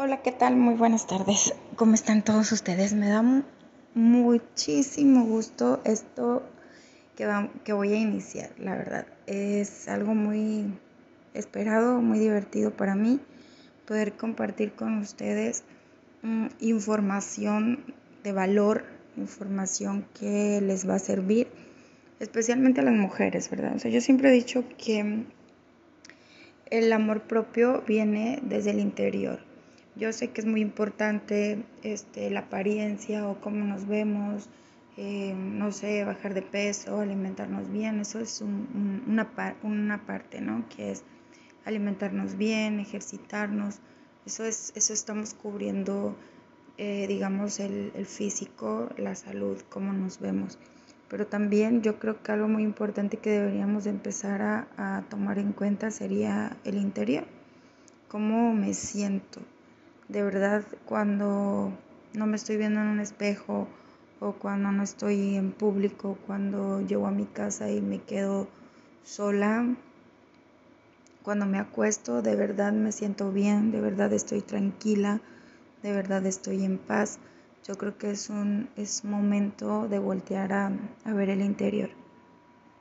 Hola, ¿qué tal? Muy buenas tardes. ¿Cómo están todos ustedes? Me da muchísimo gusto esto que, que voy a iniciar, la verdad. Es algo muy esperado, muy divertido para mí poder compartir con ustedes mm, información de valor, información que les va a servir, especialmente a las mujeres, ¿verdad? O sea, yo siempre he dicho que el amor propio viene desde el interior yo sé que es muy importante este, la apariencia o cómo nos vemos, eh, no sé, bajar de peso, alimentarnos bien, eso es una, una parte, ¿no? Que es alimentarnos bien, ejercitarnos, eso, es, eso estamos cubriendo, eh, digamos, el, el físico, la salud, cómo nos vemos. Pero también yo creo que algo muy importante que deberíamos empezar a, a tomar en cuenta sería el interior, cómo me siento, de verdad cuando no me estoy viendo en un espejo o cuando no estoy en público, cuando llego a mi casa y me quedo sola, cuando me acuesto, de verdad me siento bien, de verdad estoy tranquila, de verdad estoy en paz. Yo creo que es un es momento de voltear a, a ver el interior.